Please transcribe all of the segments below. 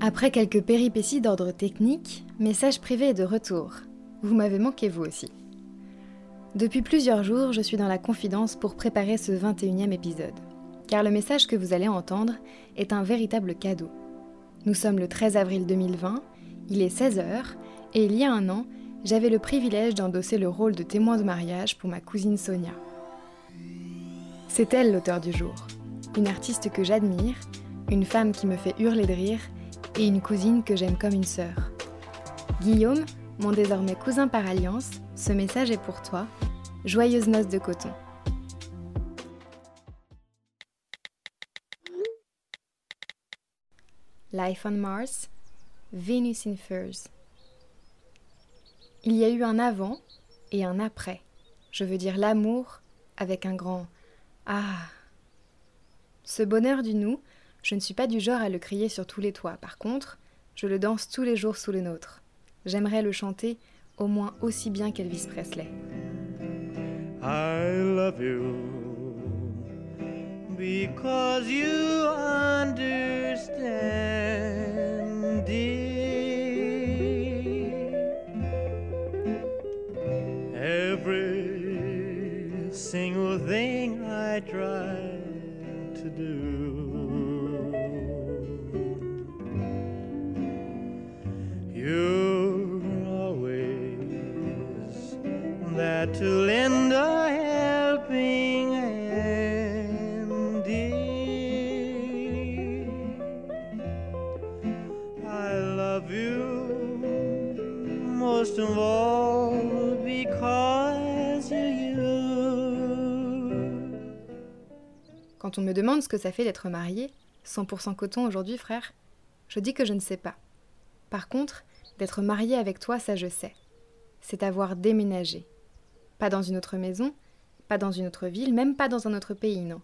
Après quelques péripéties d'ordre technique, message privé est de retour. Vous m'avez manqué vous aussi. Depuis plusieurs jours, je suis dans la confidence pour préparer ce 21e épisode. Car le message que vous allez entendre est un véritable cadeau. Nous sommes le 13 avril 2020, il est 16h, et il y a un an, j'avais le privilège d'endosser le rôle de témoin de mariage pour ma cousine Sonia. C'est elle l'auteur du jour, une artiste que j'admire, une femme qui me fait hurler de rire, et une cousine que j'aime comme une sœur. Guillaume, mon désormais cousin par alliance, ce message est pour toi. Joyeuse noces de coton. Life on Mars, Venus in Furs. Il y a eu un avant et un après. Je veux dire l'amour avec un grand Ah. Ce bonheur du nous, je ne suis pas du genre à le crier sur tous les toits. Par contre, je le danse tous les jours sous le nôtre. J'aimerais le chanter au moins aussi bien qu'Elvis Presley. I love you because you understand I try to lend a helping. I love you most of all because you. Quand on me demande ce que ça fait d'être marié, 100% coton aujourd'hui, frère, je dis que je ne sais pas. Par contre, d'être marié avec toi, ça je sais. C'est avoir déménagé, pas dans une autre maison, pas dans une autre ville, même pas dans un autre pays, non.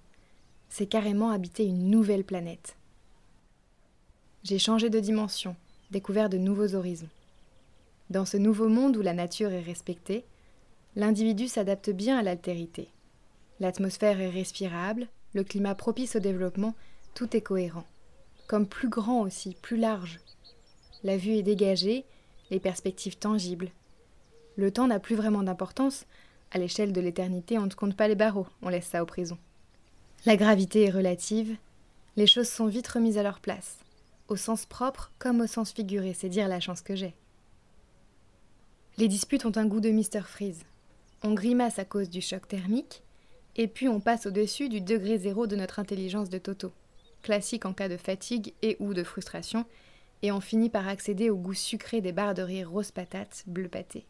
C'est carrément habiter une nouvelle planète. J'ai changé de dimension, découvert de nouveaux horizons. Dans ce nouveau monde où la nature est respectée, l'individu s'adapte bien à l'altérité. L'atmosphère est respirable, le climat propice au développement, tout est cohérent. Comme plus grand aussi, plus large. La vue est dégagée, les perspectives tangibles. Le temps n'a plus vraiment d'importance, à l'échelle de l'éternité, on ne compte pas les barreaux, on laisse ça aux prisons. La gravité est relative, les choses sont vite remises à leur place, au sens propre comme au sens figuré, c'est dire la chance que j'ai. Les disputes ont un goût de Mr. Freeze. On grimace à cause du choc thermique, et puis on passe au-dessus du degré zéro de notre intelligence de Toto, classique en cas de fatigue et ou de frustration, et on finit par accéder au goût sucré des barres de rire rose patate, bleu pâté.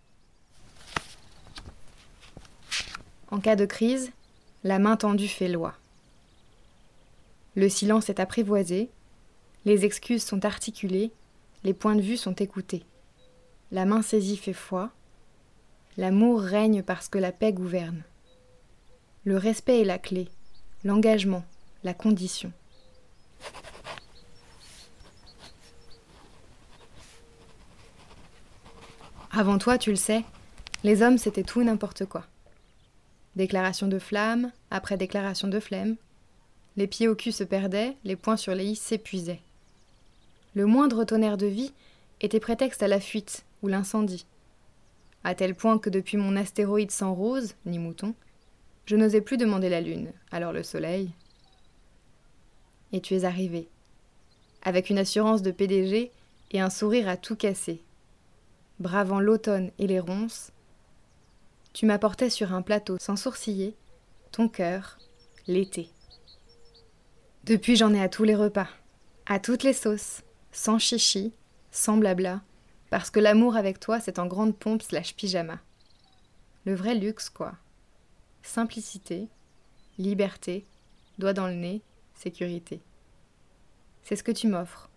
En cas de crise, la main tendue fait loi. Le silence est apprivoisé, les excuses sont articulées, les points de vue sont écoutés. La main saisie fait foi, l'amour règne parce que la paix gouverne. Le respect est la clé, l'engagement, la condition. Avant toi, tu le sais, les hommes c'était tout n'importe quoi. Déclaration de flamme, après déclaration de flemme. Les pieds au cul se perdaient, les poings sur les i s'épuisaient. Le moindre tonnerre de vie était prétexte à la fuite ou l'incendie. À tel point que depuis mon astéroïde sans rose, ni mouton, je n'osais plus demander la lune, alors le soleil. Et tu es arrivé, avec une assurance de PDG et un sourire à tout casser. Bravant l'automne et les ronces, tu m'apportais sur un plateau sans sourciller ton cœur, l'été. Depuis, j'en ai à tous les repas, à toutes les sauces, sans chichi, sans blabla, parce que l'amour avec toi, c'est en grande pompe slash pyjama. Le vrai luxe, quoi. Simplicité, liberté, doigt dans le nez, sécurité. C'est ce que tu m'offres.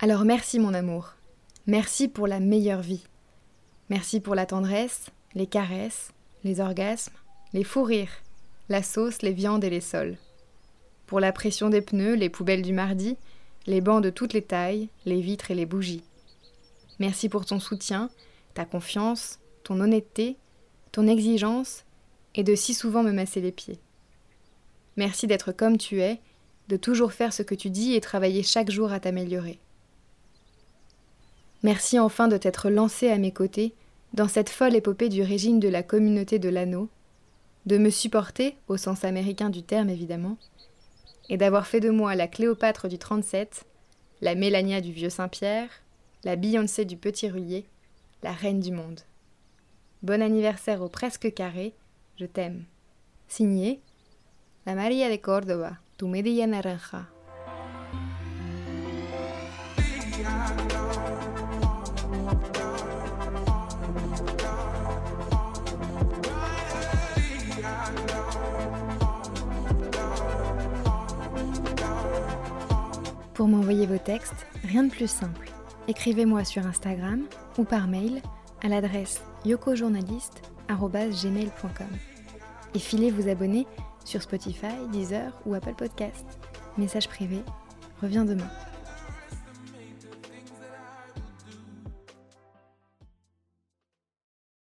Alors merci mon amour. Merci pour la meilleure vie. Merci pour la tendresse, les caresses, les orgasmes, les fous rires, la sauce, les viandes et les sols. Pour la pression des pneus, les poubelles du mardi, les bancs de toutes les tailles, les vitres et les bougies. Merci pour ton soutien, ta confiance, ton honnêteté, ton exigence et de si souvent me masser les pieds. Merci d'être comme tu es, de toujours faire ce que tu dis et travailler chaque jour à t'améliorer. Merci enfin de t'être lancé à mes côtés dans cette folle épopée du régime de la communauté de l'anneau, de me supporter, au sens américain du terme évidemment, et d'avoir fait de moi la Cléopâtre du 37, la Mélania du vieux Saint-Pierre, la Beyoncé du petit Rullier, la reine du monde. Bon anniversaire au presque carré, je t'aime. Signé La Maria de Córdoba, tu media naranja. Pour m'envoyer vos textes, rien de plus simple. Écrivez-moi sur Instagram ou par mail à l'adresse yokojournaliste.gmail.com et filez vous abonner sur Spotify, Deezer ou Apple Podcast. Message privé, reviens demain.